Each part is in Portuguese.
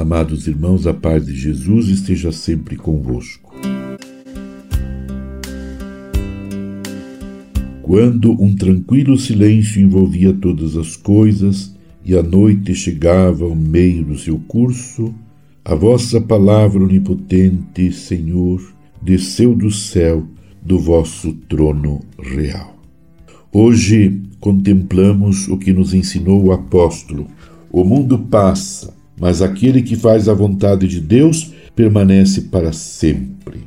Amados irmãos, a paz de Jesus esteja sempre convosco. Quando um tranquilo silêncio envolvia todas as coisas e a noite chegava ao meio do seu curso, a vossa palavra onipotente, Senhor, desceu do céu do vosso trono real. Hoje contemplamos o que nos ensinou o apóstolo. O mundo passa, mas aquele que faz a vontade de Deus permanece para sempre.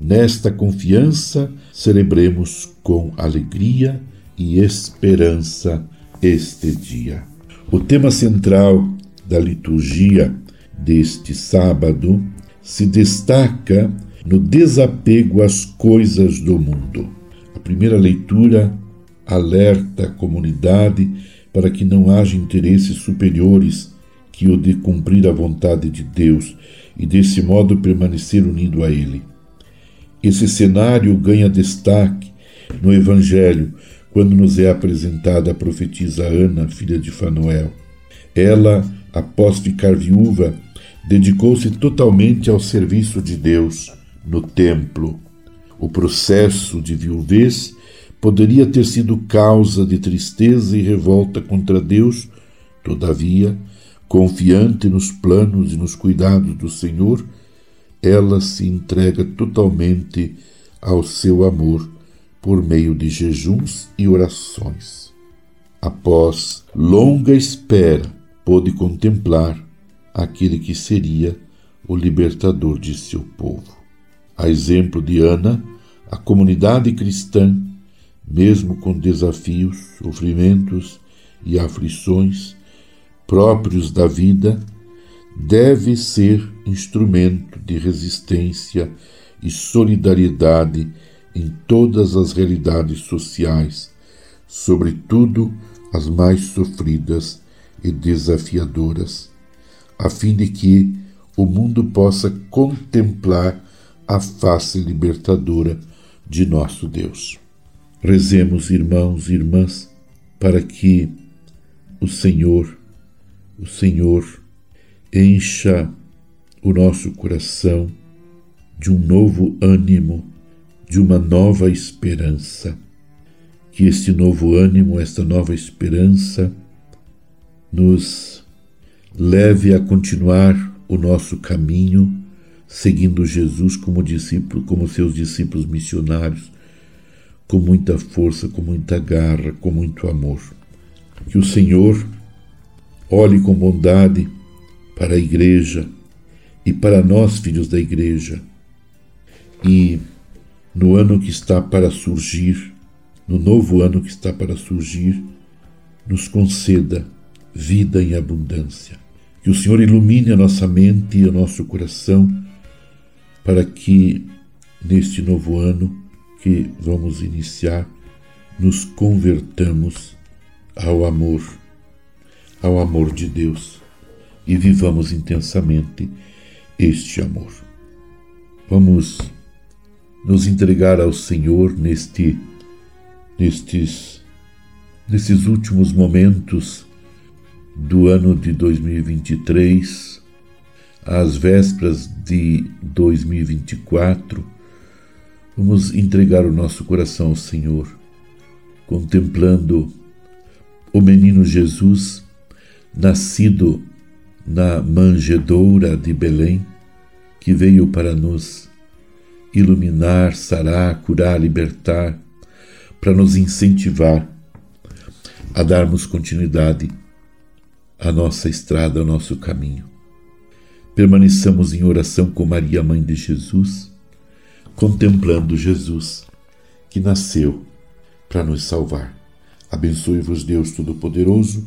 Nesta confiança, celebremos com alegria e esperança este dia. O tema central da liturgia deste sábado se destaca no desapego às coisas do mundo. A primeira leitura alerta a comunidade para que não haja interesses superiores que o de cumprir a vontade de Deus e desse modo permanecer unido a Ele. Esse cenário ganha destaque no Evangelho quando nos é apresentada a profetisa Ana, filha de Fanuel. Ela, após ficar viúva, dedicou-se totalmente ao serviço de Deus no templo. O processo de viuvez poderia ter sido causa de tristeza e revolta contra Deus, todavia, confiante nos planos e nos cuidados do Senhor, ela se entrega totalmente ao seu amor por meio de jejuns e orações. Após longa espera, pôde contemplar aquele que seria o libertador de seu povo. A exemplo de Ana, a comunidade cristã, mesmo com desafios, sofrimentos e aflições próprios da vida, deve ser instrumento de resistência e solidariedade em todas as realidades sociais, sobretudo as mais sofridas e desafiadoras, a fim de que o mundo possa contemplar a face libertadora de nosso Deus. Rezemos, irmãos e irmãs, para que o Senhor, o Senhor, encha o nosso coração de um novo ânimo, de uma nova esperança. Que este novo ânimo, esta nova esperança, nos leve a continuar o nosso caminho seguindo Jesus como discípulo, como seus discípulos missionários, com muita força, com muita garra, com muito amor. Que o Senhor olhe com bondade para a igreja e para nós, filhos da igreja, e no ano que está para surgir, no novo ano que está para surgir, nos conceda vida em abundância. Que o Senhor ilumine a nossa mente e o nosso coração para que neste novo ano que vamos iniciar nos convertamos ao amor, ao amor de Deus e vivamos intensamente este amor. Vamos nos entregar ao Senhor neste nestes nesses últimos momentos do ano de 2023 às vésperas de 2024, vamos entregar o nosso coração ao Senhor, contemplando o menino Jesus, nascido na manjedoura de Belém, que veio para nos iluminar, sarar, curar, libertar, para nos incentivar a darmos continuidade à nossa estrada, ao nosso caminho. Permaneçamos em oração com Maria, Mãe de Jesus, contemplando Jesus, que nasceu para nos salvar. Abençoe-vos, Deus Todo-Poderoso,